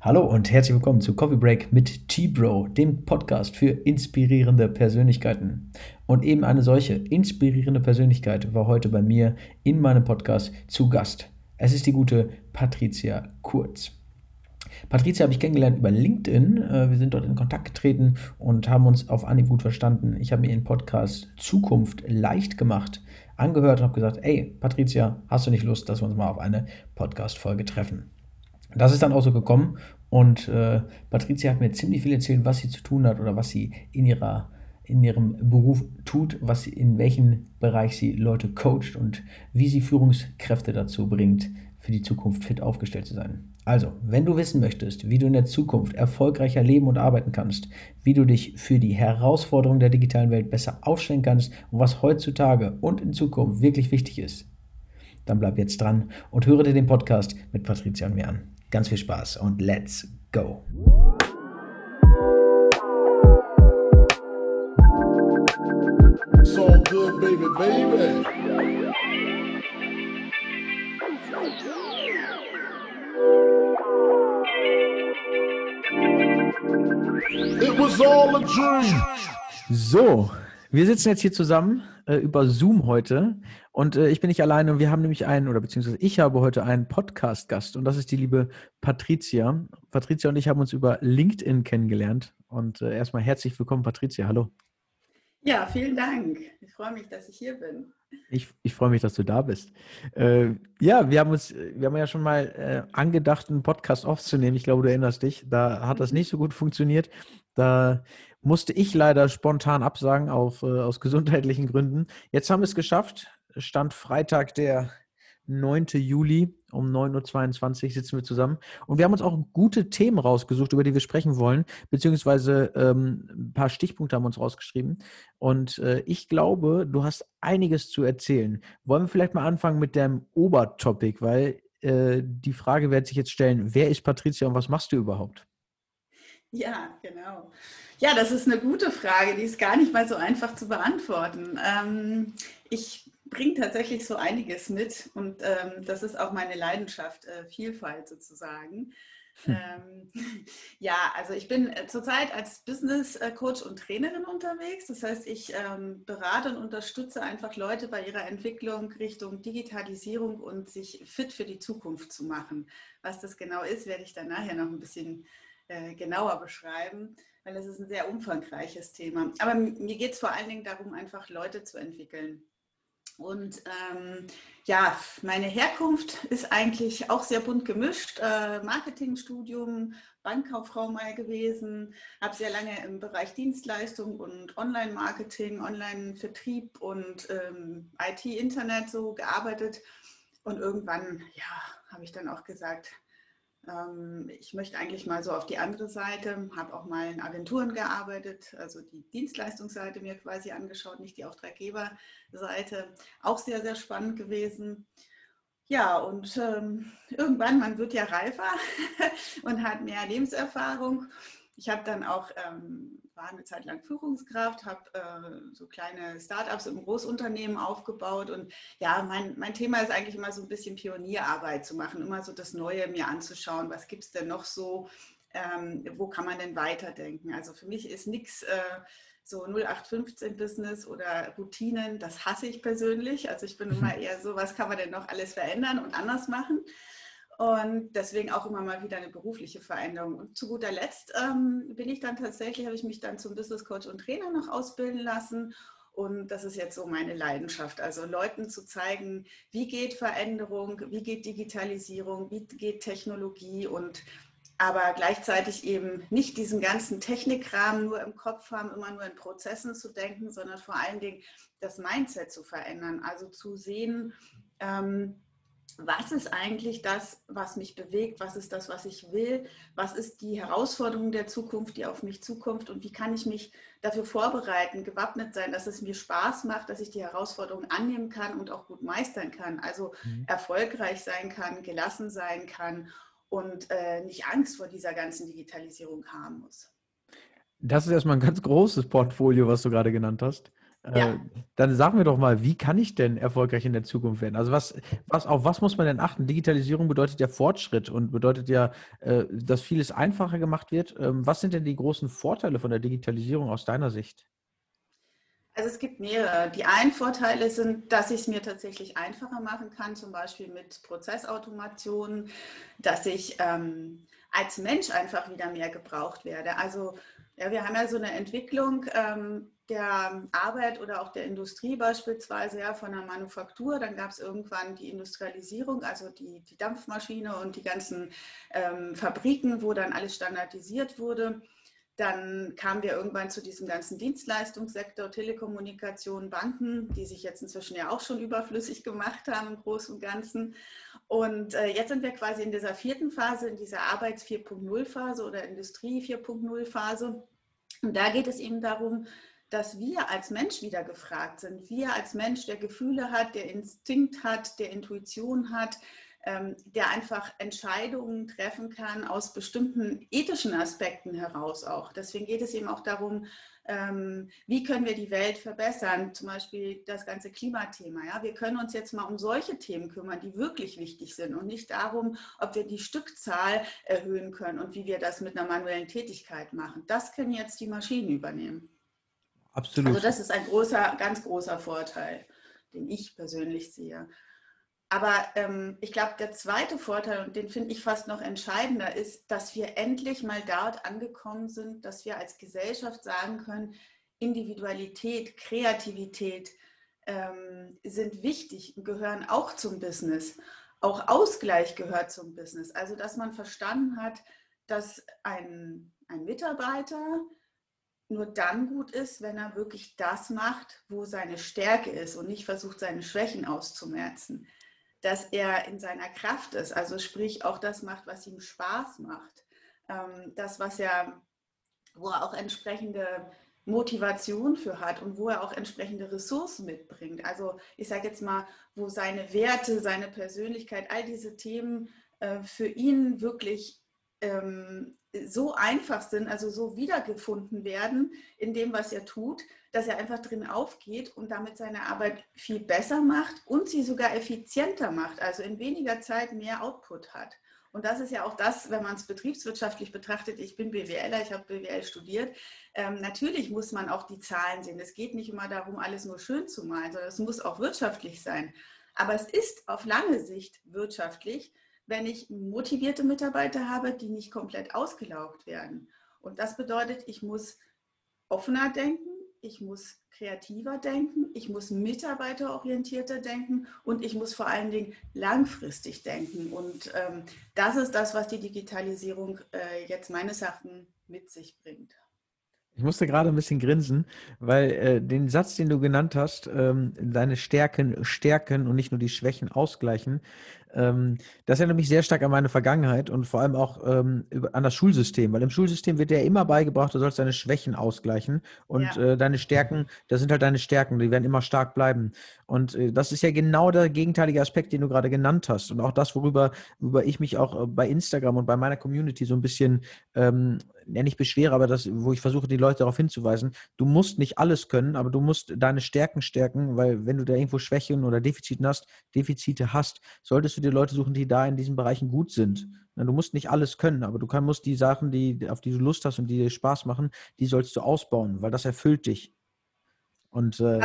Hallo und herzlich willkommen zu Coffee Break mit T-Bro, dem Podcast für inspirierende Persönlichkeiten. Und eben eine solche inspirierende Persönlichkeit war heute bei mir in meinem Podcast zu Gast. Es ist die gute Patricia Kurz. Patricia habe ich kennengelernt über LinkedIn. Äh, wir sind dort in Kontakt getreten und haben uns auf Anhieb gut verstanden. Ich habe mir ihren Podcast Zukunft leicht gemacht angehört und habe gesagt, ey, Patricia, hast du nicht Lust, dass wir uns mal auf eine Podcast-Folge treffen? Das ist dann auch so gekommen und äh, Patricia hat mir ziemlich viel erzählt, was sie zu tun hat oder was sie in ihrer in ihrem Beruf tut, was sie, in welchem Bereich sie Leute coacht und wie sie Führungskräfte dazu bringt, für die Zukunft fit aufgestellt zu sein. Also, wenn du wissen möchtest, wie du in der Zukunft erfolgreicher leben und arbeiten kannst, wie du dich für die Herausforderungen der digitalen Welt besser aufstellen kannst und was heutzutage und in Zukunft wirklich wichtig ist, dann bleib jetzt dran und höre dir den Podcast mit Patricia und mir an. Ganz viel Spaß und let's go! So good, baby, baby. It was all a dream. So, wir sitzen jetzt hier zusammen äh, über Zoom heute und äh, ich bin nicht alleine und wir haben nämlich einen, oder beziehungsweise ich habe heute einen Podcast-Gast und das ist die liebe Patricia. Patricia und ich haben uns über LinkedIn kennengelernt und äh, erstmal herzlich willkommen, Patricia. Hallo. Ja, vielen Dank. Ich freue mich, dass ich hier bin. Ich, ich freue mich, dass du da bist. Äh, ja, wir haben uns, wir haben ja schon mal äh, angedacht, einen Podcast aufzunehmen. Ich glaube, du erinnerst dich. Da hat das mhm. nicht so gut funktioniert. Da musste ich leider spontan absagen auf, äh, aus gesundheitlichen Gründen. Jetzt haben wir es geschafft. Stand Freitag, der 9. Juli um 9.22 Uhr sitzen wir zusammen. Und wir haben uns auch gute Themen rausgesucht, über die wir sprechen wollen, beziehungsweise ähm, ein paar Stichpunkte haben wir uns rausgeschrieben. Und äh, ich glaube, du hast einiges zu erzählen. Wollen wir vielleicht mal anfangen mit dem Obertopic, weil äh, die Frage wird sich jetzt stellen, wer ist Patricia und was machst du überhaupt? Ja, genau. Ja, das ist eine gute Frage, die ist gar nicht mal so einfach zu beantworten. Ähm, ich bringe tatsächlich so einiges mit und ähm, das ist auch meine Leidenschaft, äh, Vielfalt sozusagen. Hm. Ähm, ja, also ich bin äh, zurzeit als Business äh, Coach und Trainerin unterwegs. Das heißt, ich ähm, berate und unterstütze einfach Leute bei ihrer Entwicklung Richtung Digitalisierung und sich fit für die Zukunft zu machen. Was das genau ist, werde ich dann nachher noch ein bisschen äh, genauer beschreiben, weil es ist ein sehr umfangreiches Thema. Aber mir geht es vor allen Dingen darum, einfach Leute zu entwickeln. Und ähm, ja, meine Herkunft ist eigentlich auch sehr bunt gemischt. Äh, Marketingstudium, Bankkauffrau mal gewesen, habe sehr lange im Bereich Dienstleistung und Online-Marketing, Online-Vertrieb und ähm, IT-Internet so gearbeitet. Und irgendwann, ja, habe ich dann auch gesagt, ich möchte eigentlich mal so auf die andere Seite, habe auch mal in Agenturen gearbeitet, also die Dienstleistungsseite mir quasi angeschaut, nicht die Auftraggeberseite. Auch sehr, sehr spannend gewesen. Ja, und ähm, irgendwann, man wird ja reifer und hat mehr Lebenserfahrung. Ich habe dann auch ähm, war eine Zeit lang Führungskraft, habe äh, so kleine Startups im Großunternehmen aufgebaut und ja, mein, mein Thema ist eigentlich immer so ein bisschen Pionierarbeit zu machen, immer so das Neue mir anzuschauen, was gibt es denn noch so, ähm, wo kann man denn weiterdenken. Also für mich ist nichts äh, so 0815-Business oder Routinen, das hasse ich persönlich. Also ich bin immer eher so, was kann man denn noch alles verändern und anders machen. Und deswegen auch immer mal wieder eine berufliche Veränderung. Und zu guter Letzt ähm, bin ich dann tatsächlich, habe ich mich dann zum Business Coach und Trainer noch ausbilden lassen. Und das ist jetzt so meine Leidenschaft. Also Leuten zu zeigen, wie geht Veränderung, wie geht Digitalisierung, wie geht Technologie und aber gleichzeitig eben nicht diesen ganzen Technikrahmen nur im Kopf haben, immer nur in Prozessen zu denken, sondern vor allen Dingen das Mindset zu verändern. Also zu sehen, ähm, was ist eigentlich das, was mich bewegt, was ist das, was ich will, was ist die Herausforderung der Zukunft, die auf mich zukommt und wie kann ich mich dafür vorbereiten, gewappnet sein, dass es mir Spaß macht, dass ich die Herausforderung annehmen kann und auch gut meistern kann, also mhm. erfolgreich sein kann, gelassen sein kann und äh, nicht Angst vor dieser ganzen Digitalisierung haben muss. Das ist erstmal ein ganz großes Portfolio, was du gerade genannt hast. Ja. Äh, dann sag mir doch mal, wie kann ich denn erfolgreich in der Zukunft werden? Also was, was, auf was muss man denn achten? Digitalisierung bedeutet ja Fortschritt und bedeutet ja, äh, dass vieles einfacher gemacht wird. Ähm, was sind denn die großen Vorteile von der Digitalisierung aus deiner Sicht? Also es gibt mehrere. Die einen Vorteile sind, dass ich es mir tatsächlich einfacher machen kann, zum Beispiel mit Prozessautomation, dass ich ähm, als Mensch einfach wieder mehr gebraucht werde. Also ja, wir haben ja so eine Entwicklung ähm, der Arbeit oder auch der Industrie beispielsweise, ja, von der Manufaktur. Dann gab es irgendwann die Industrialisierung, also die, die Dampfmaschine und die ganzen ähm, Fabriken, wo dann alles standardisiert wurde. Dann kamen wir irgendwann zu diesem ganzen Dienstleistungssektor, Telekommunikation, Banken, die sich jetzt inzwischen ja auch schon überflüssig gemacht haben im Großen und Ganzen. Und äh, jetzt sind wir quasi in dieser vierten Phase, in dieser Arbeits 4.0 Phase oder Industrie 4.0 Phase. Und da geht es eben darum, dass wir als Mensch wieder gefragt sind. Wir als Mensch, der Gefühle hat, der Instinkt hat, der Intuition hat, der einfach Entscheidungen treffen kann aus bestimmten ethischen Aspekten heraus auch. Deswegen geht es eben auch darum, ähm, wie können wir die Welt verbessern, zum Beispiel das ganze Klimathema. Ja? Wir können uns jetzt mal um solche Themen kümmern, die wirklich wichtig sind und nicht darum, ob wir die Stückzahl erhöhen können und wie wir das mit einer manuellen Tätigkeit machen. Das können jetzt die Maschinen übernehmen. Absolut. Also das ist ein großer, ganz großer Vorteil, den ich persönlich sehe. Aber ähm, ich glaube, der zweite Vorteil, und den finde ich fast noch entscheidender, ist, dass wir endlich mal dort angekommen sind, dass wir als Gesellschaft sagen können, Individualität, Kreativität ähm, sind wichtig und gehören auch zum Business. Auch Ausgleich gehört zum Business. Also, dass man verstanden hat, dass ein, ein Mitarbeiter nur dann gut ist, wenn er wirklich das macht, wo seine Stärke ist und nicht versucht, seine Schwächen auszumerzen dass er in seiner Kraft ist, also sprich auch das macht, was ihm Spaß macht, ähm, das, was er, wo er auch entsprechende Motivation für hat und wo er auch entsprechende Ressourcen mitbringt. Also ich sage jetzt mal, wo seine Werte, seine Persönlichkeit, all diese Themen äh, für ihn wirklich ähm, so einfach sind, also so wiedergefunden werden in dem, was er tut, dass er einfach drin aufgeht und damit seine Arbeit viel besser macht und sie sogar effizienter macht, also in weniger Zeit mehr Output hat. Und das ist ja auch das, wenn man es betriebswirtschaftlich betrachtet. Ich bin BWLer, ich habe BWL studiert. Ähm, natürlich muss man auch die Zahlen sehen. Es geht nicht immer darum, alles nur schön zu malen, sondern es muss auch wirtschaftlich sein. Aber es ist auf lange Sicht wirtschaftlich, wenn ich motivierte Mitarbeiter habe, die nicht komplett ausgelaugt werden. Und das bedeutet, ich muss offener denken, ich muss kreativer denken, ich muss mitarbeiterorientierter denken und ich muss vor allen Dingen langfristig denken. Und ähm, das ist das, was die Digitalisierung äh, jetzt meines Erachtens mit sich bringt. Ich musste gerade ein bisschen grinsen, weil äh, den Satz, den du genannt hast, ähm, deine Stärken stärken und nicht nur die Schwächen ausgleichen, ähm, das erinnert mich sehr stark an meine Vergangenheit und vor allem auch ähm, an das Schulsystem, weil im Schulsystem wird dir immer beigebracht, du sollst deine Schwächen ausgleichen und ja. äh, deine Stärken, das sind halt deine Stärken, die werden immer stark bleiben. Und äh, das ist ja genau der gegenteilige Aspekt, den du gerade genannt hast und auch das, worüber, worüber ich mich auch äh, bei Instagram und bei meiner Community so ein bisschen ähm, ja nicht beschwere, aber das, wo ich versuche, die Leute darauf hinzuweisen, du musst nicht alles können, aber du musst deine Stärken stärken, weil wenn du da irgendwo Schwächen oder Defizite hast, Defizite hast, solltest du dir Leute suchen, die da in diesen Bereichen gut sind. Du musst nicht alles können, aber du kann, musst die Sachen, die, auf die du Lust hast und die dir Spaß machen, die sollst du ausbauen, weil das erfüllt dich. Und äh,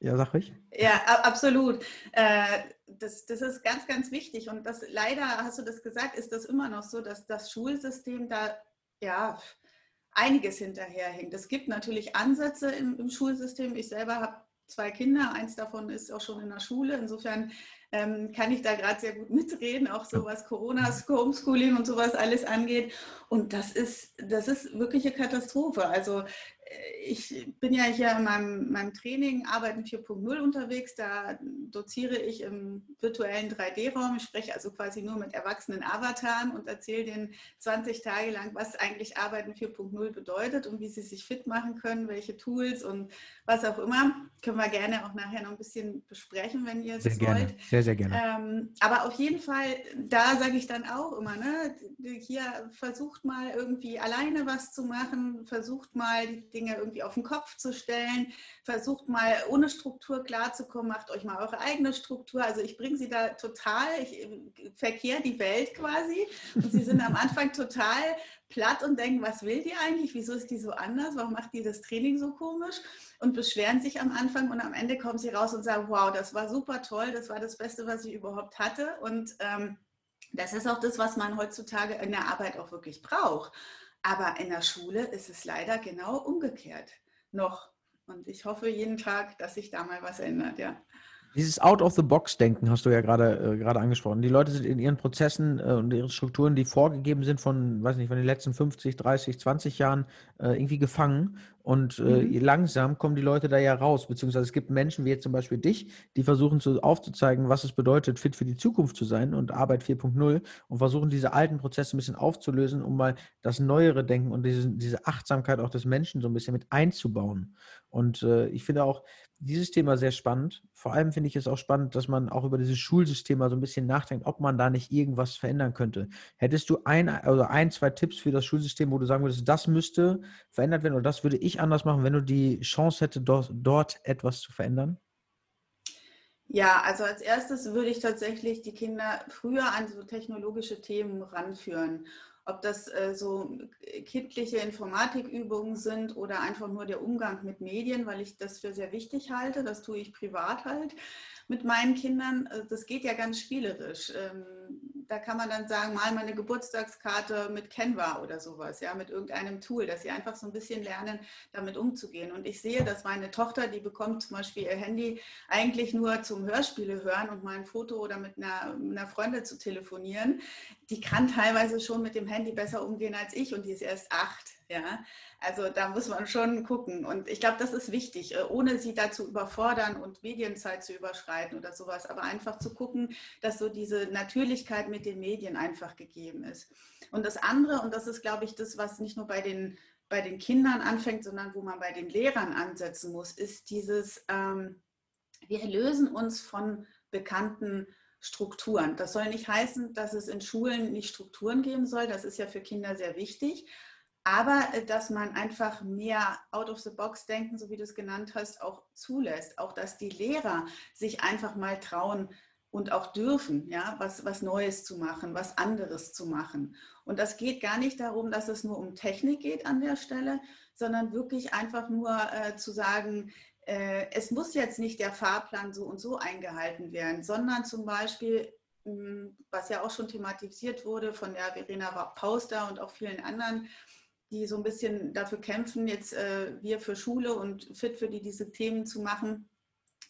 ja, sag ich. Ja, absolut. Äh, das, das ist ganz, ganz wichtig. Und das leider, hast du das gesagt, ist das immer noch so, dass das Schulsystem da ja einiges hinterherhängt. Es gibt natürlich Ansätze im, im Schulsystem. Ich selber habe zwei Kinder, eins davon ist auch schon in der Schule. Insofern ähm, kann ich da gerade sehr gut mitreden, auch so was Corona, Homeschooling und sowas alles angeht. Und das ist, das ist wirklich eine Katastrophe. Also ich bin ja hier in meinem, meinem Training Arbeiten 4.0 unterwegs. Da doziere ich im virtuellen 3D-Raum. Ich spreche also quasi nur mit erwachsenen Avataren und erzähle denen 20 Tage lang, was eigentlich Arbeiten 4.0 bedeutet und wie sie sich fit machen können, welche Tools und was auch immer. Können wir gerne auch nachher noch ein bisschen besprechen, wenn ihr es wollt. Gerne. Sehr, sehr gerne. Ähm, aber auf jeden Fall, da sage ich dann auch immer, ne, hier versucht mal irgendwie alleine was zu machen, versucht mal die Dinge irgendwie auf den Kopf zu stellen. Versucht mal ohne Struktur klarzukommen, macht euch mal eure eigene Struktur. Also ich bringe sie da total, ich äh, verkehre die Welt quasi. Und sie sind am Anfang total platt und denken, was will die eigentlich? Wieso ist die so anders? Warum macht die das Training so komisch? Und beschweren sich am Anfang und am Ende kommen sie raus und sagen, wow, das war super toll, das war das Beste, was ich überhaupt hatte. Und ähm, das ist auch das, was man heutzutage in der Arbeit auch wirklich braucht. Aber in der Schule ist es leider genau umgekehrt noch. Und ich hoffe jeden Tag, dass sich da mal was ändert, ja. Dieses Out-of-the-Box-Denken hast du ja gerade äh, gerade angesprochen. Die Leute sind in ihren Prozessen äh, und ihren Strukturen, die vorgegeben sind von, weiß nicht, von den letzten 50, 30, 20 Jahren, äh, irgendwie gefangen. Und äh, mhm. langsam kommen die Leute da ja raus. Beziehungsweise es gibt Menschen wie jetzt zum Beispiel dich, die versuchen zu, aufzuzeigen, was es bedeutet, fit für die Zukunft zu sein und Arbeit 4.0 und versuchen diese alten Prozesse ein bisschen aufzulösen, um mal das neuere Denken und diese, diese Achtsamkeit auch des Menschen so ein bisschen mit einzubauen. Und äh, ich finde auch, dieses Thema sehr spannend. Vor allem finde ich es auch spannend, dass man auch über dieses Schulsystem mal so ein bisschen nachdenkt, ob man da nicht irgendwas verändern könnte. Hättest du ein also ein, zwei Tipps für das Schulsystem, wo du sagen würdest, das müsste verändert werden oder das würde ich anders machen, wenn du die Chance hättest, dort, dort etwas zu verändern? Ja, also als erstes würde ich tatsächlich die Kinder früher an so technologische Themen ranführen ob das äh, so kindliche Informatikübungen sind oder einfach nur der Umgang mit Medien, weil ich das für sehr wichtig halte. Das tue ich privat halt mit meinen Kindern. Äh, das geht ja ganz spielerisch. Ähm, da kann man dann sagen, mal meine Geburtstagskarte mit Canva oder sowas, ja, mit irgendeinem Tool, dass sie einfach so ein bisschen lernen, damit umzugehen. Und ich sehe, dass meine Tochter, die bekommt zum Beispiel ihr Handy eigentlich nur zum Hörspiele hören und mal ein Foto oder mit einer, einer Freundin zu telefonieren. Die kann teilweise schon mit dem Handy besser umgehen als ich und die ist erst acht. Ja, also da muss man schon gucken. Und ich glaube, das ist wichtig, äh, ohne sie dazu überfordern und Medienzeit zu überschreiten oder sowas, aber einfach zu gucken, dass so diese Natürlichkeit mit den Medien einfach gegeben ist. Und das andere, und das ist, glaube ich, das, was nicht nur bei den, bei den Kindern anfängt, sondern wo man bei den Lehrern ansetzen muss, ist dieses, ähm, wir lösen uns von bekannten Strukturen. Das soll nicht heißen, dass es in Schulen nicht Strukturen geben soll. Das ist ja für Kinder sehr wichtig aber äh, dass man einfach mehr out of the box denken, so wie du es genannt hast, auch zulässt. Auch dass die Lehrer sich einfach mal trauen und auch dürfen, ja, was, was Neues zu machen, was anderes zu machen. Und das geht gar nicht darum, dass es nur um Technik geht an der Stelle, sondern wirklich einfach nur äh, zu sagen, äh, es muss jetzt nicht der Fahrplan so und so eingehalten werden, sondern zum Beispiel hm, was ja auch schon thematisiert wurde von der Verena Pauster und auch vielen anderen, die so ein bisschen dafür kämpfen, jetzt äh, wir für Schule und fit für die diese Themen zu machen,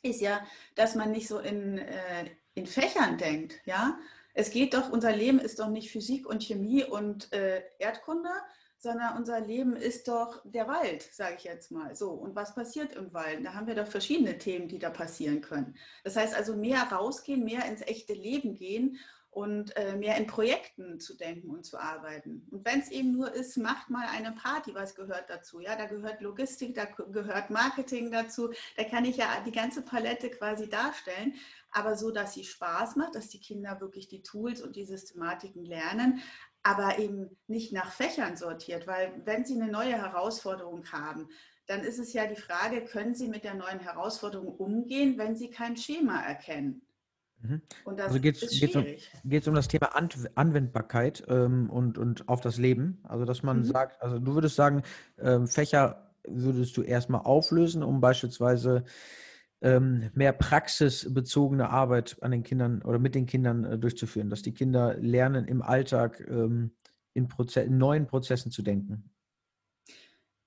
ist ja, dass man nicht so in, äh, in Fächern denkt. Ja? Es geht doch, unser Leben ist doch nicht Physik und Chemie und äh, Erdkunde, sondern unser Leben ist doch der Wald, sage ich jetzt mal. So, und was passiert im Wald? Da haben wir doch verschiedene Themen, die da passieren können. Das heißt also mehr rausgehen, mehr ins echte Leben gehen und äh, mehr in Projekten zu denken und zu arbeiten. Und wenn es eben nur ist, macht mal eine Party, was gehört dazu? Ja, da gehört Logistik, da gehört Marketing dazu. Da kann ich ja die ganze Palette quasi darstellen, aber so, dass sie Spaß macht, dass die Kinder wirklich die Tools und die Systematiken lernen, aber eben nicht nach Fächern sortiert, weil wenn sie eine neue Herausforderung haben, dann ist es ja die Frage, können sie mit der neuen Herausforderung umgehen, wenn sie kein Schema erkennen? Mhm. also geht es um, um, das Thema Anwendbarkeit ähm, und, und auf das Leben. Also dass man mhm. sagt, also du würdest sagen, ähm, Fächer würdest du erstmal auflösen, um beispielsweise ähm, mehr praxisbezogene Arbeit an den Kindern oder mit den Kindern äh, durchzuführen, dass die Kinder lernen im Alltag ähm, in, Proze in neuen Prozessen zu denken.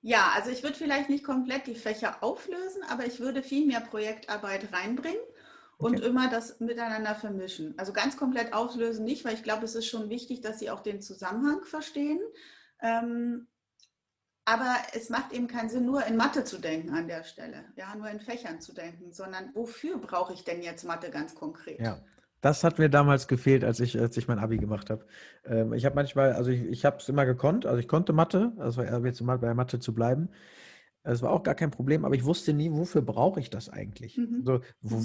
Ja, also ich würde vielleicht nicht komplett die Fächer auflösen, aber ich würde viel mehr Projektarbeit reinbringen und okay. immer das miteinander vermischen. Also ganz komplett auflösen nicht, weil ich glaube, es ist schon wichtig, dass sie auch den Zusammenhang verstehen. Ähm, aber es macht eben keinen Sinn, nur in Mathe zu denken an der Stelle, ja, nur in Fächern zu denken, sondern wofür brauche ich denn jetzt Mathe ganz konkret? Ja. Das hat mir damals gefehlt, als ich, als ich mein Abi gemacht habe. Ähm, ich habe manchmal, also ich, ich habe es immer gekonnt, also ich konnte Mathe, also jetzt mal bei Mathe zu bleiben. Es war auch gar kein Problem, aber ich wusste nie, wofür brauche ich das eigentlich? Mhm. So, wo,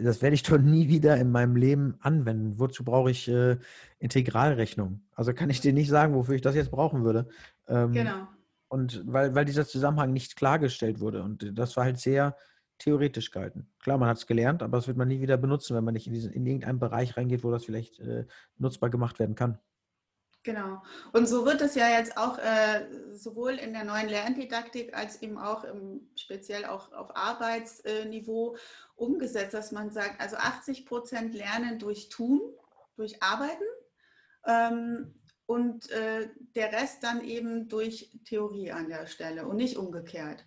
das werde ich doch nie wieder in meinem Leben anwenden. Wozu brauche ich äh, Integralrechnung? Also kann ich dir nicht sagen, wofür ich das jetzt brauchen würde. Ähm, genau. Und weil, weil dieser Zusammenhang nicht klargestellt wurde. Und das war halt sehr theoretisch gehalten. Klar, man hat es gelernt, aber das wird man nie wieder benutzen, wenn man nicht in, diesen, in irgendeinen Bereich reingeht, wo das vielleicht äh, nutzbar gemacht werden kann. Genau. Und so wird es ja jetzt auch äh, sowohl in der neuen Lerndidaktik als eben auch im, speziell auch auf Arbeitsniveau umgesetzt, dass man sagt, also 80 Prozent lernen durch Tun, durch Arbeiten ähm, und äh, der Rest dann eben durch Theorie an der Stelle und nicht umgekehrt.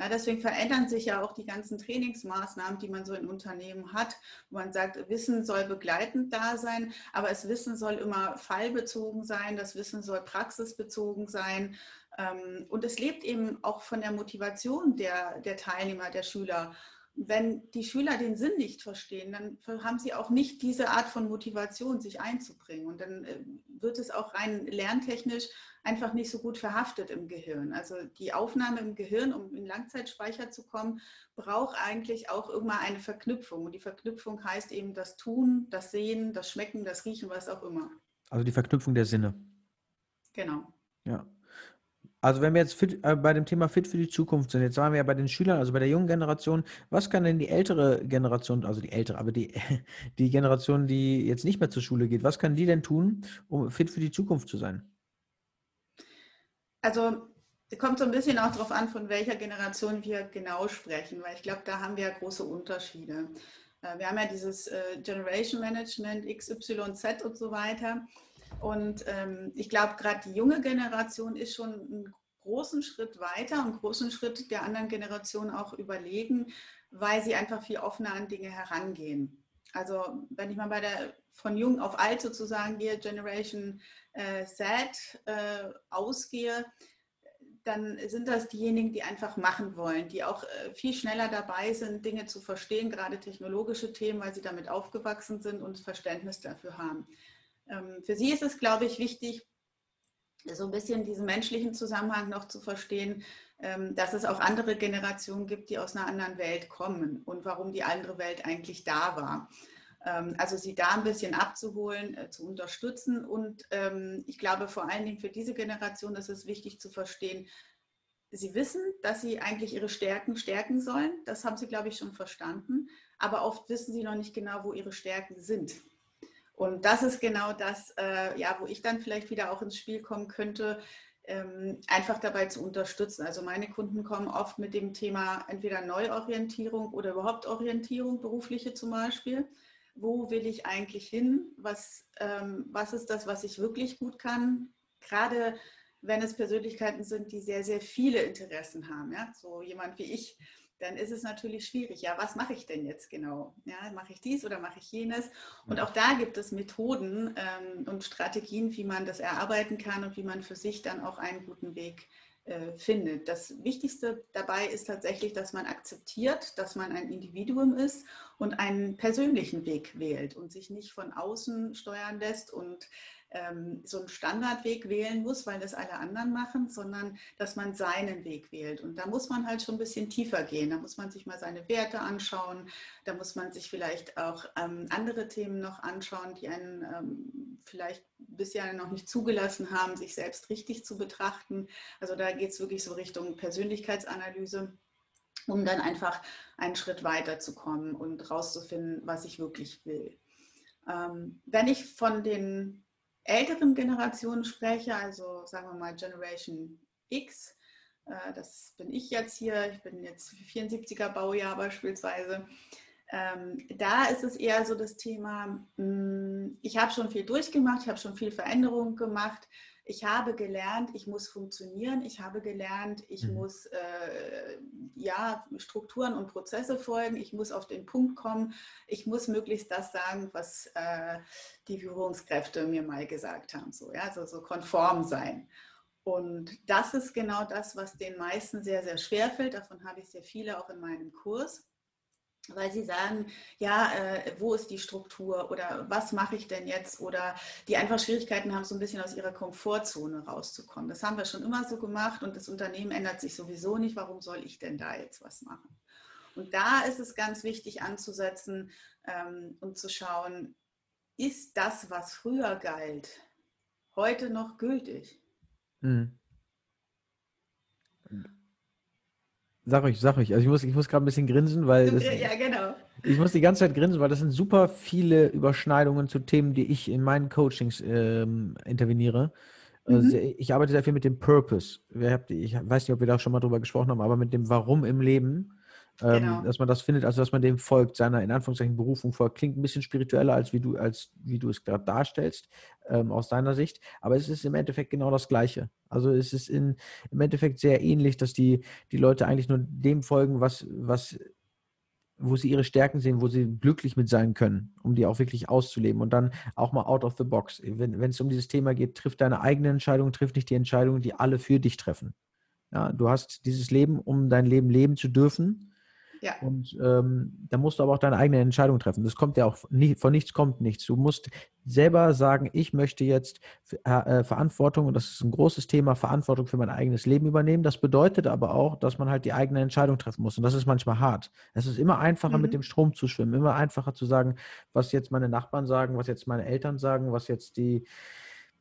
Ja, deswegen verändern sich ja auch die ganzen Trainingsmaßnahmen, die man so in Unternehmen hat, wo man sagt, Wissen soll begleitend da sein, aber das Wissen soll immer fallbezogen sein, das Wissen soll praxisbezogen sein. Ähm, und es lebt eben auch von der Motivation der, der Teilnehmer, der Schüler wenn die Schüler den Sinn nicht verstehen, dann haben sie auch nicht diese Art von Motivation, sich einzubringen. Und dann äh, wird es auch rein lerntechnisch einfach nicht so gut verhaftet im Gehirn. Also die Aufnahme im Gehirn, um in Langzeitspeicher zu kommen, braucht eigentlich auch irgendwann eine Verknüpfung. Und die Verknüpfung heißt eben das Tun, das Sehen, das Schmecken, das Riechen, was auch immer. Also die Verknüpfung der Sinne. Genau. Ja. Also wenn wir jetzt fit, äh, bei dem Thema Fit für die Zukunft sind, jetzt waren wir ja bei den Schülern, also bei der jungen Generation, was kann denn die ältere Generation, also die ältere, aber die, die Generation, die jetzt nicht mehr zur Schule geht, was kann die denn tun, um fit für die Zukunft zu sein? Also kommt so ein bisschen auch darauf an, von welcher Generation wir genau sprechen, weil ich glaube, da haben wir ja große Unterschiede. Äh, wir haben ja dieses äh, Generation Management, XYZ und so weiter. Und ähm, ich glaube, gerade die junge Generation ist schon einen großen Schritt weiter, einen großen Schritt der anderen Generation auch überlegen, weil sie einfach viel offener an Dinge herangehen. Also wenn ich mal bei der von jung auf alt sozusagen gehe, Generation äh, Z äh, ausgehe, dann sind das diejenigen, die einfach machen wollen, die auch äh, viel schneller dabei sind, Dinge zu verstehen, gerade technologische Themen, weil sie damit aufgewachsen sind und Verständnis dafür haben. Ähm, für sie ist es, glaube ich, wichtig, so ein bisschen diesen menschlichen Zusammenhang noch zu verstehen, ähm, dass es auch andere Generationen gibt, die aus einer anderen Welt kommen und warum die andere Welt eigentlich da war. Ähm, also sie da ein bisschen abzuholen, äh, zu unterstützen. Und ich glaube, vor allen Dingen für diese Generation ist es wichtig zu verstehen, sie wissen, dass sie eigentlich ihre Stärken stärken sollen. Das haben sie, glaube ich, schon verstanden. Aber oft wissen sie noch nicht genau, wo ihre Stärken sind. Und das ist genau das, äh, ja, wo ich dann vielleicht wieder auch ins Spiel kommen könnte, ähm, einfach dabei zu unterstützen. Also meine Kunden kommen oft mit dem Thema entweder Neuorientierung oder überhaupt Orientierung, berufliche zum Beispiel. Wo will ich eigentlich hin? Was, ähm, was ist das, was ich wirklich gut kann? Gerade wenn es Persönlichkeiten sind, die sehr, sehr viele Interessen haben. Ja? So jemand wie ich, dann ist es natürlich schwierig. Ja, was mache ich denn jetzt genau? Ja, mache ich dies oder mache ich jenes? Und auch da gibt es Methoden ähm, und Strategien, wie man das erarbeiten kann und wie man für sich dann auch einen guten Weg äh, findet. Das Wichtigste dabei ist tatsächlich, dass man akzeptiert, dass man ein Individuum ist und einen persönlichen Weg wählt und sich nicht von außen steuern lässt und ähm, so einen Standardweg wählen muss, weil das alle anderen machen, sondern dass man seinen Weg wählt. Und da muss man halt schon ein bisschen tiefer gehen. Da muss man sich mal seine Werte anschauen. Da muss man sich vielleicht auch ähm, andere Themen noch anschauen, die einen ähm, vielleicht bisher noch nicht zugelassen haben, sich selbst richtig zu betrachten. Also da geht es wirklich so Richtung Persönlichkeitsanalyse um dann einfach einen Schritt weiter zu kommen und rauszufinden, was ich wirklich will. Ähm, wenn ich von den älteren Generationen spreche, also sagen wir mal Generation X, äh, das bin ich jetzt hier, ich bin jetzt 74er Baujahr beispielsweise, ähm, da ist es eher so das Thema, hm, ich habe schon viel durchgemacht, ich habe schon viel Veränderung gemacht, ich habe gelernt, ich muss funktionieren, ich habe gelernt, ich mhm. muss äh, ja, Strukturen und Prozesse folgen, ich muss auf den Punkt kommen, ich muss möglichst das sagen, was äh, die Führungskräfte mir mal gesagt haben, so, ja, also so konform sein. Und das ist genau das, was den meisten sehr, sehr schwer fällt. Davon habe ich sehr viele auch in meinem Kurs weil sie sagen, ja, äh, wo ist die Struktur oder was mache ich denn jetzt oder die einfach Schwierigkeiten haben, so ein bisschen aus ihrer Komfortzone rauszukommen. Das haben wir schon immer so gemacht und das Unternehmen ändert sich sowieso nicht. Warum soll ich denn da jetzt was machen? Und da ist es ganz wichtig anzusetzen ähm, und zu schauen, ist das, was früher galt, heute noch gültig? Mhm. Sag euch, sag euch. Also ich muss, ich muss gerade ein bisschen grinsen, weil. Das, ja, genau. Ich muss die ganze Zeit grinsen, weil das sind super viele Überschneidungen zu Themen, die ich in meinen Coachings ähm, interveniere. Also mhm. Ich arbeite sehr viel mit dem Purpose. Ich weiß nicht, ob wir da schon mal drüber gesprochen haben, aber mit dem Warum im Leben. Ähm, genau. dass man das findet, also dass man dem folgt, seiner in Anführungszeichen Berufung folgt. Klingt ein bisschen spiritueller, als wie du, als wie du es gerade darstellst, ähm, aus deiner Sicht. Aber es ist im Endeffekt genau das Gleiche. Also es ist in, im Endeffekt sehr ähnlich, dass die, die Leute eigentlich nur dem folgen, was, was wo sie ihre Stärken sehen, wo sie glücklich mit sein können, um die auch wirklich auszuleben und dann auch mal out of the box. Wenn, es um dieses Thema geht, trifft deine eigene Entscheidung, trifft nicht die Entscheidungen, die alle für dich treffen. Ja, du hast dieses Leben, um dein Leben leben zu dürfen ja. Und ähm, da musst du aber auch deine eigene Entscheidung treffen. Das kommt ja auch von nichts kommt nichts. Du musst selber sagen, ich möchte jetzt äh, Verantwortung, und das ist ein großes Thema, Verantwortung für mein eigenes Leben übernehmen. Das bedeutet aber auch, dass man halt die eigene Entscheidung treffen muss. Und das ist manchmal hart. Es ist immer einfacher, mhm. mit dem Strom zu schwimmen, immer einfacher zu sagen, was jetzt meine Nachbarn sagen, was jetzt meine Eltern sagen, was jetzt die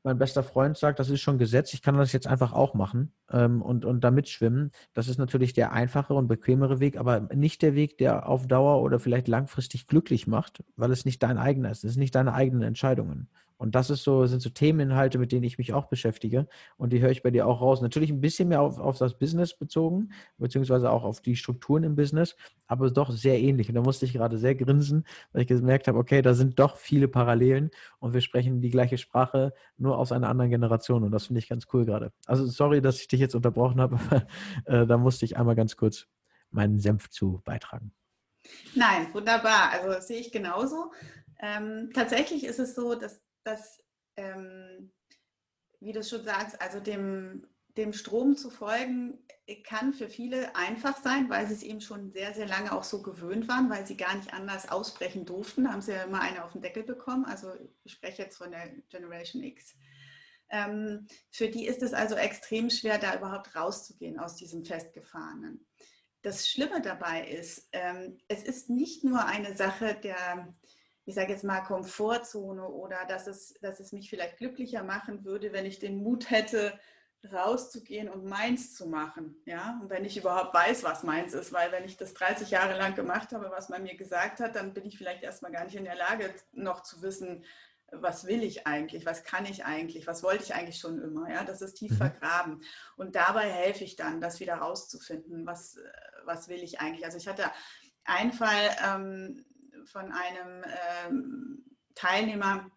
mein bester Freund sagt, das ist schon Gesetz, ich kann das jetzt einfach auch machen ähm, und, und da mitschwimmen. Das ist natürlich der einfachere und bequemere Weg, aber nicht der Weg, der auf Dauer oder vielleicht langfristig glücklich macht, weil es nicht dein eigener ist. Es sind nicht deine eigenen Entscheidungen. Und das ist so, sind so Themeninhalte, mit denen ich mich auch beschäftige. Und die höre ich bei dir auch raus. Natürlich ein bisschen mehr auf, auf das Business bezogen, beziehungsweise auch auf die Strukturen im Business, aber doch sehr ähnlich. Und da musste ich gerade sehr grinsen, weil ich gemerkt habe, okay, da sind doch viele Parallelen und wir sprechen die gleiche Sprache, nur aus einer anderen Generation. Und das finde ich ganz cool gerade. Also sorry, dass ich dich jetzt unterbrochen habe, aber äh, da musste ich einmal ganz kurz meinen Senf zu beitragen. Nein, wunderbar. Also das sehe ich genauso. Ähm, tatsächlich ist es so, dass dass, ähm, wie du schon sagst, also dem, dem Strom zu folgen, kann für viele einfach sein, weil sie es eben schon sehr, sehr lange auch so gewöhnt waren, weil sie gar nicht anders ausbrechen durften. Da haben sie ja immer eine auf den Deckel bekommen. Also ich spreche jetzt von der Generation X. Ähm, für die ist es also extrem schwer, da überhaupt rauszugehen aus diesem Festgefahrenen. Das Schlimme dabei ist, ähm, es ist nicht nur eine Sache der, ich sage jetzt mal, Komfortzone oder dass es, dass es mich vielleicht glücklicher machen würde, wenn ich den Mut hätte, rauszugehen und meins zu machen. Ja? Und wenn ich überhaupt weiß, was meins ist, weil wenn ich das 30 Jahre lang gemacht habe, was man mir gesagt hat, dann bin ich vielleicht erstmal gar nicht in der Lage, noch zu wissen, was will ich eigentlich, was kann ich eigentlich, was wollte ich eigentlich schon immer. Ja? Das ist tief mhm. vergraben. Und dabei helfe ich dann, das wieder rauszufinden, was, was will ich eigentlich. Also ich hatte einen Fall, ähm, von einem ähm, Teilnehmer,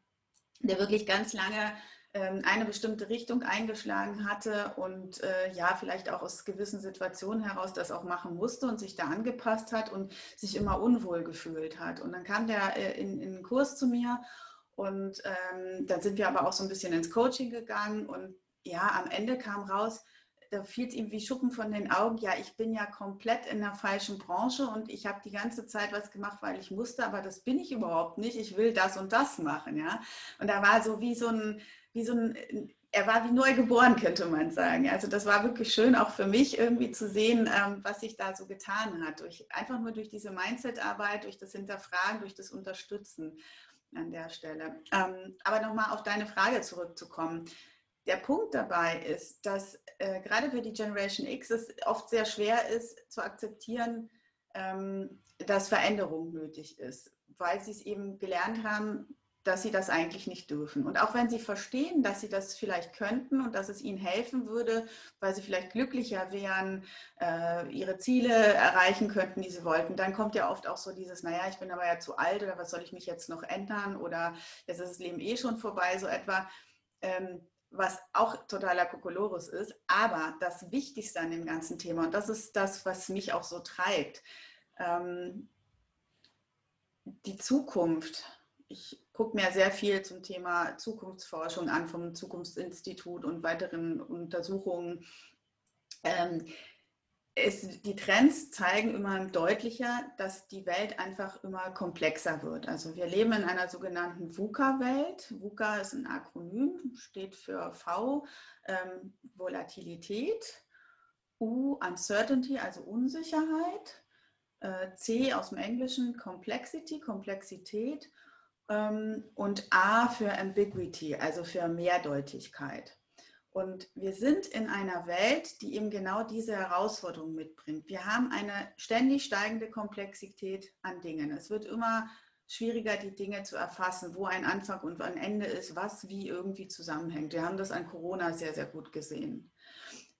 der wirklich ganz lange ähm, eine bestimmte Richtung eingeschlagen hatte und äh, ja, vielleicht auch aus gewissen Situationen heraus das auch machen musste und sich da angepasst hat und sich immer unwohl gefühlt hat. Und dann kam der äh, in, in einen Kurs zu mir und ähm, dann sind wir aber auch so ein bisschen ins Coaching gegangen und ja, am Ende kam raus, da fiel es ihm wie Schuppen von den Augen, ja, ich bin ja komplett in der falschen Branche und ich habe die ganze Zeit was gemacht, weil ich musste, aber das bin ich überhaupt nicht. Ich will das und das machen, ja. Und da war so wie so ein, wie so ein, er war wie neu geboren, könnte man sagen. Also das war wirklich schön, auch für mich irgendwie zu sehen, ähm, was sich da so getan hat. Durch, einfach nur durch diese Mindset-Arbeit, durch das Hinterfragen, durch das Unterstützen an der Stelle. Ähm, aber nochmal auf deine Frage zurückzukommen der Punkt dabei ist, dass äh, gerade für die Generation X es oft sehr schwer ist zu akzeptieren, ähm, dass Veränderung nötig ist, weil sie es eben gelernt haben, dass sie das eigentlich nicht dürfen. Und auch wenn sie verstehen, dass sie das vielleicht könnten und dass es ihnen helfen würde, weil sie vielleicht glücklicher wären, äh, ihre Ziele erreichen könnten, die sie wollten, dann kommt ja oft auch so dieses, naja, ich bin aber ja zu alt oder was soll ich mich jetzt noch ändern oder jetzt ist das Leben eh schon vorbei, so etwa. Ähm, was auch totaler Kokolores ist. Aber das Wichtigste an dem ganzen Thema, und das ist das, was mich auch so treibt, ähm, die Zukunft. Ich gucke mir sehr viel zum Thema Zukunftsforschung an vom Zukunftsinstitut und weiteren Untersuchungen. Ähm, es, die Trends zeigen immer deutlicher, dass die Welt einfach immer komplexer wird. Also wir leben in einer sogenannten VUCA-Welt. VUCA ist ein Akronym, steht für V, ähm, Volatilität, U, Uncertainty, also Unsicherheit, äh, C aus dem Englischen, Complexity, Komplexität ähm, und A für Ambiguity, also für Mehrdeutigkeit. Und wir sind in einer Welt, die eben genau diese Herausforderungen mitbringt. Wir haben eine ständig steigende Komplexität an Dingen. Es wird immer schwieriger, die Dinge zu erfassen, wo ein Anfang und ein Ende ist, was wie irgendwie zusammenhängt. Wir haben das an Corona sehr, sehr gut gesehen.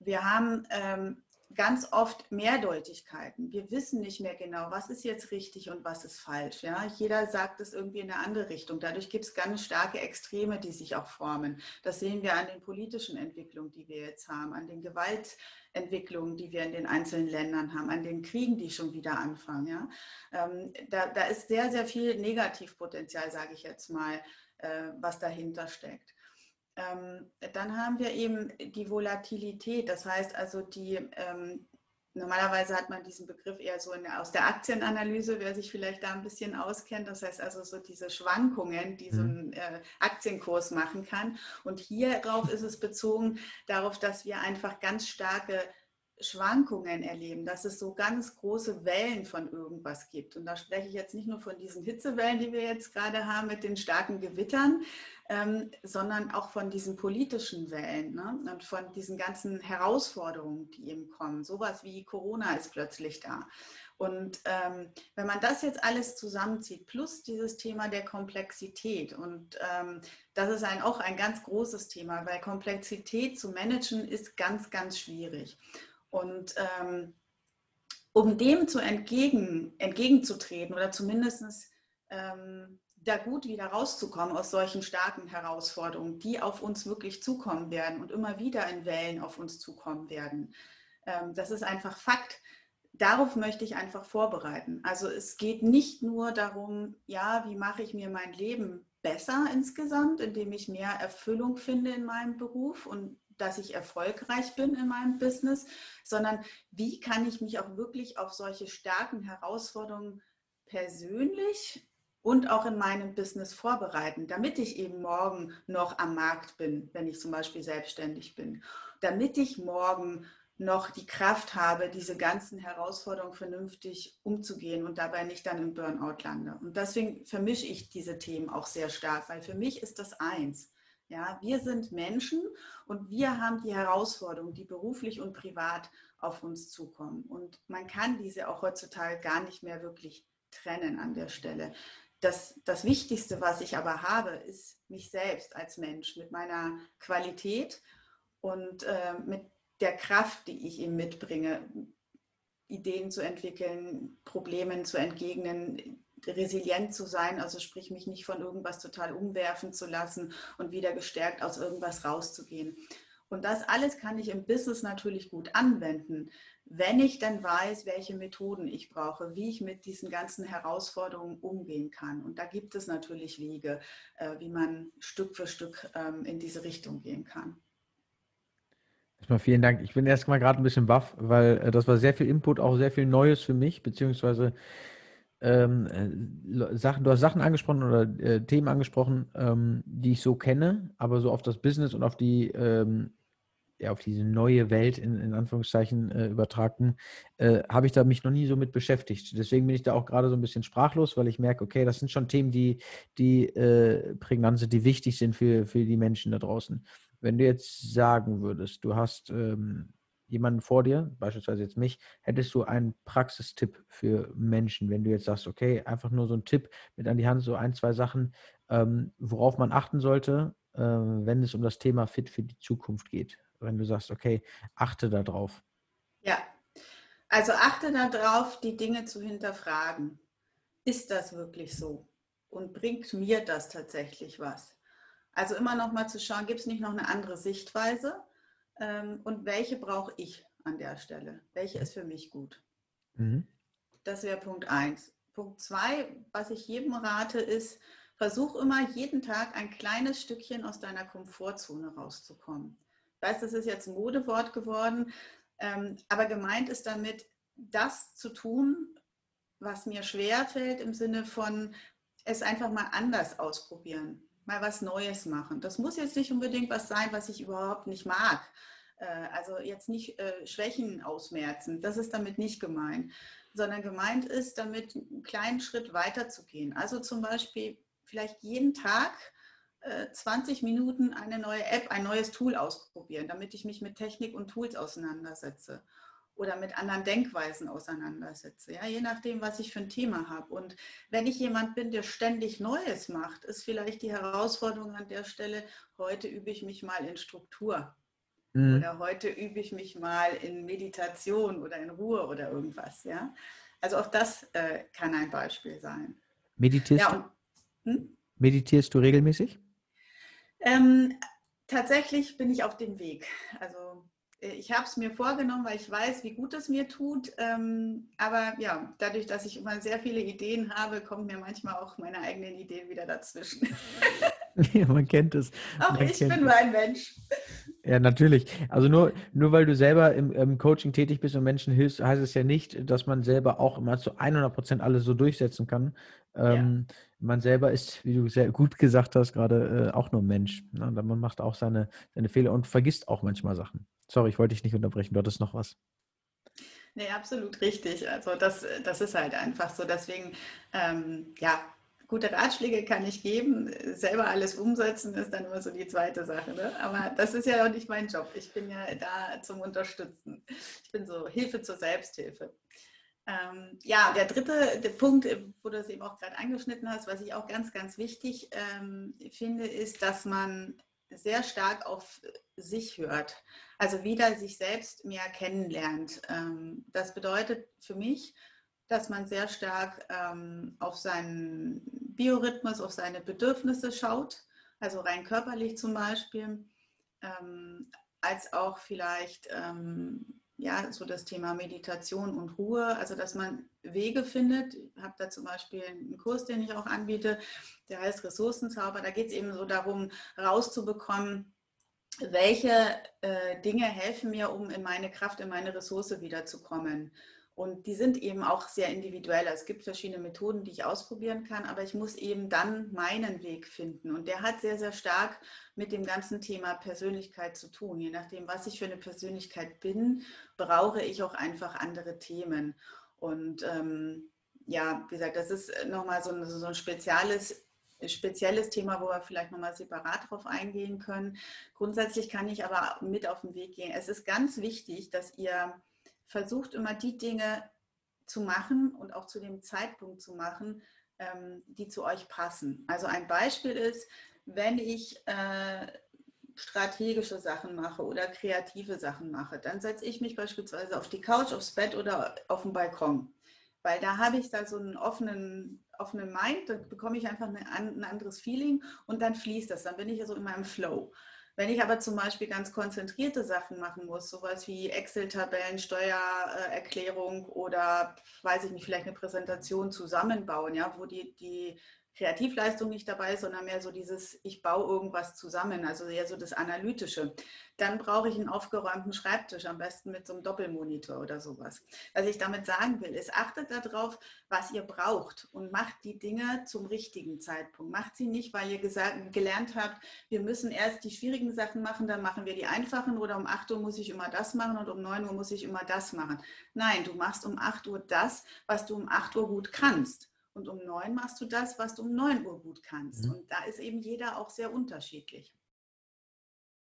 Wir haben ähm, ganz oft Mehrdeutigkeiten. Wir wissen nicht mehr genau, was ist jetzt richtig und was ist falsch. Ja? Jeder sagt es irgendwie in eine andere Richtung. Dadurch gibt es ganz starke Extreme, die sich auch formen. Das sehen wir an den politischen Entwicklungen, die wir jetzt haben, an den Gewaltentwicklungen, die wir in den einzelnen Ländern haben, an den Kriegen, die schon wieder anfangen. Ja? Ähm, da, da ist sehr, sehr viel Negativpotenzial, sage ich jetzt mal, äh, was dahinter steckt. Ähm, dann haben wir eben die Volatilität, das heißt also die, ähm, normalerweise hat man diesen Begriff eher so in, aus der Aktienanalyse, wer sich vielleicht da ein bisschen auskennt, das heißt also so diese Schwankungen, die so mhm. ein äh, Aktienkurs machen kann. Und hierauf ist es bezogen darauf, dass wir einfach ganz starke Schwankungen erleben, dass es so ganz große Wellen von irgendwas gibt. Und da spreche ich jetzt nicht nur von diesen Hitzewellen, die wir jetzt gerade haben mit den starken Gewittern, ähm, sondern auch von diesen politischen Wellen ne? und von diesen ganzen Herausforderungen, die eben kommen. Sowas wie Corona ist plötzlich da. Und ähm, wenn man das jetzt alles zusammenzieht, plus dieses Thema der Komplexität, und ähm, das ist ein, auch ein ganz großes Thema, weil Komplexität zu managen ist ganz, ganz schwierig. Und ähm, um dem zu entgegen, entgegenzutreten oder zumindest ähm, da gut wieder rauszukommen aus solchen starken Herausforderungen, die auf uns wirklich zukommen werden und immer wieder in Wellen auf uns zukommen werden. Ähm, das ist einfach Fakt. Darauf möchte ich einfach vorbereiten. Also es geht nicht nur darum, ja, wie mache ich mir mein Leben besser insgesamt, indem ich mehr Erfüllung finde in meinem Beruf und dass ich erfolgreich bin in meinem Business, sondern wie kann ich mich auch wirklich auf solche starken Herausforderungen persönlich und auch in meinem Business vorbereiten, damit ich eben morgen noch am Markt bin, wenn ich zum Beispiel selbstständig bin, damit ich morgen noch die Kraft habe, diese ganzen Herausforderungen vernünftig umzugehen und dabei nicht dann im Burnout lande. Und deswegen vermische ich diese Themen auch sehr stark, weil für mich ist das eins. Ja, wir sind Menschen und wir haben die Herausforderungen, die beruflich und privat auf uns zukommen. Und man kann diese auch heutzutage gar nicht mehr wirklich trennen an der Stelle. Das, das Wichtigste, was ich aber habe, ist mich selbst als Mensch mit meiner Qualität und äh, mit der Kraft, die ich ihm mitbringe, Ideen zu entwickeln, Problemen zu entgegnen, resilient zu sein, also sprich mich nicht von irgendwas total umwerfen zu lassen und wieder gestärkt aus irgendwas rauszugehen. Und das alles kann ich im Business natürlich gut anwenden, wenn ich dann weiß, welche Methoden ich brauche, wie ich mit diesen ganzen Herausforderungen umgehen kann. Und da gibt es natürlich Wege, äh, wie man Stück für Stück ähm, in diese Richtung gehen kann. Erstmal vielen Dank. Ich bin erstmal gerade ein bisschen baff, weil äh, das war sehr viel Input, auch sehr viel Neues für mich, beziehungsweise ähm, äh, Sachen, du hast Sachen angesprochen oder äh, Themen angesprochen, ähm, die ich so kenne, aber so auf das Business und auf die, ähm, ja, auf diese neue Welt in, in Anführungszeichen äh, übertragen, äh, habe ich da mich noch nie so mit beschäftigt. Deswegen bin ich da auch gerade so ein bisschen sprachlos, weil ich merke, okay, das sind schon Themen, die, die äh, prägnant sind, die wichtig sind für, für die Menschen da draußen. Wenn du jetzt sagen würdest, du hast ähm, jemanden vor dir, beispielsweise jetzt mich, hättest du einen Praxistipp für Menschen, wenn du jetzt sagst, okay, einfach nur so ein Tipp mit an die Hand, so ein, zwei Sachen, ähm, worauf man achten sollte, äh, wenn es um das Thema Fit für die Zukunft geht. Wenn du sagst, okay, achte darauf. Ja, also achte darauf, die Dinge zu hinterfragen. Ist das wirklich so? Und bringt mir das tatsächlich was? Also immer noch mal zu schauen, gibt es nicht noch eine andere Sichtweise? ähm, und welche brauche ich an der Stelle? Welche ist für mich gut? Mhm. Das wäre Punkt 1. Punkt 2, was ich jedem rate, ist, versuch immer jeden Tag ein kleines Stückchen aus deiner Komfortzone rauszukommen. Weiß, das ist jetzt ein Modewort geworden, ähm, aber gemeint ist damit, das zu tun, was mir schwer fällt, im Sinne von es einfach mal anders ausprobieren mal was Neues machen. Das muss jetzt nicht unbedingt was sein, was ich überhaupt nicht mag. Äh, also jetzt nicht äh, Schwächen ausmerzen, das ist damit nicht gemeint, sondern gemeint ist, damit einen kleinen Schritt weiterzugehen. Also zum Beispiel vielleicht jeden Tag 20 Minuten eine neue App, ein neues Tool ausprobieren, damit ich mich mit Technik und Tools auseinandersetze oder mit anderen Denkweisen auseinandersetze, ja, je nachdem, was ich für ein Thema habe. Und wenn ich jemand bin, der ständig Neues macht, ist vielleicht die Herausforderung an der Stelle, heute übe ich mich mal in Struktur. Mhm. Oder heute übe ich mich mal in Meditation oder in Ruhe oder irgendwas. Ja? Also auch das äh, kann ein Beispiel sein. Meditierst, ja, und, hm? meditierst du regelmäßig? Ähm, tatsächlich bin ich auf dem Weg. Also äh, ich habe es mir vorgenommen, weil ich weiß, wie gut es mir tut. Ähm, aber ja, dadurch, dass ich immer sehr viele Ideen habe, kommen mir manchmal auch meine eigenen Ideen wieder dazwischen. Ja, man kennt es. Auch man ich bin nur ein Mensch. Ja, natürlich. Also nur, nur weil du selber im, im, Coaching tätig bist und Menschen hilfst, heißt es ja nicht, dass man selber auch immer zu 100 Prozent alles so durchsetzen kann. Ähm, ja. Man selber ist, wie du sehr gut gesagt hast, gerade äh, auch nur Mensch. Ne? Man macht auch seine, seine Fehler und vergisst auch manchmal Sachen. Sorry, ich wollte dich nicht unterbrechen. Du hattest noch was. Nee, absolut richtig. Also das, das ist halt einfach so. Deswegen, ähm, ja, gute Ratschläge kann ich geben, selber alles umsetzen ist dann immer so die zweite Sache. Ne? Aber das ist ja auch nicht mein Job. Ich bin ja da zum Unterstützen. Ich bin so Hilfe zur Selbsthilfe. Ähm, ja, der dritte der Punkt, wo du es eben auch gerade angeschnitten hast, was ich auch ganz, ganz wichtig ähm, finde, ist, dass man sehr stark auf sich hört. Also wieder sich selbst mehr kennenlernt. Ähm, das bedeutet für mich, dass man sehr stark ähm, auf seinen Biorhythmus, auf seine Bedürfnisse schaut, also rein körperlich zum Beispiel, ähm, als auch vielleicht ähm, ja, so das Thema Meditation und Ruhe, also dass man Wege findet. Ich habe da zum Beispiel einen Kurs, den ich auch anbiete, der heißt Ressourcenzauber. Da geht es eben so darum, rauszubekommen, welche äh, Dinge helfen mir, um in meine Kraft, in meine Ressource wiederzukommen. Und die sind eben auch sehr individuell. Es gibt verschiedene Methoden, die ich ausprobieren kann, aber ich muss eben dann meinen Weg finden. Und der hat sehr, sehr stark mit dem ganzen Thema Persönlichkeit zu tun. Je nachdem, was ich für eine Persönlichkeit bin, brauche ich auch einfach andere Themen. Und ähm, ja, wie gesagt, das ist nochmal so ein, so ein spezielles spezielles Thema, wo wir vielleicht nochmal separat drauf eingehen können. Grundsätzlich kann ich aber mit auf den Weg gehen. Es ist ganz wichtig, dass ihr versucht immer die Dinge zu machen und auch zu dem Zeitpunkt zu machen, ähm, die zu euch passen. Also ein Beispiel ist, wenn ich äh, strategische Sachen mache oder kreative Sachen mache, dann setze ich mich beispielsweise auf die Couch, aufs Bett oder auf den Balkon. Weil da habe ich da so einen offenen, offenen Mind, da bekomme ich einfach ein anderes Feeling und dann fließt das. Dann bin ich ja so in meinem Flow. Wenn ich aber zum Beispiel ganz konzentrierte Sachen machen muss, sowas wie Excel-Tabellen, Steuererklärung oder, weiß ich nicht, vielleicht eine Präsentation zusammenbauen, ja, wo die, die Kreativleistung nicht dabei sondern mehr so dieses, ich baue irgendwas zusammen, also eher so das Analytische. Dann brauche ich einen aufgeräumten Schreibtisch, am besten mit so einem Doppelmonitor oder sowas. Was ich damit sagen will, ist, achtet darauf, was ihr braucht und macht die Dinge zum richtigen Zeitpunkt. Macht sie nicht, weil ihr gesagt, gelernt habt, wir müssen erst die schwierigen Sachen machen, dann machen wir die einfachen oder um 8 Uhr muss ich immer das machen und um 9 Uhr muss ich immer das machen. Nein, du machst um 8 Uhr das, was du um 8 Uhr gut kannst. Und um neun machst du das, was du um neun Uhr gut kannst. Mhm. Und da ist eben jeder auch sehr unterschiedlich.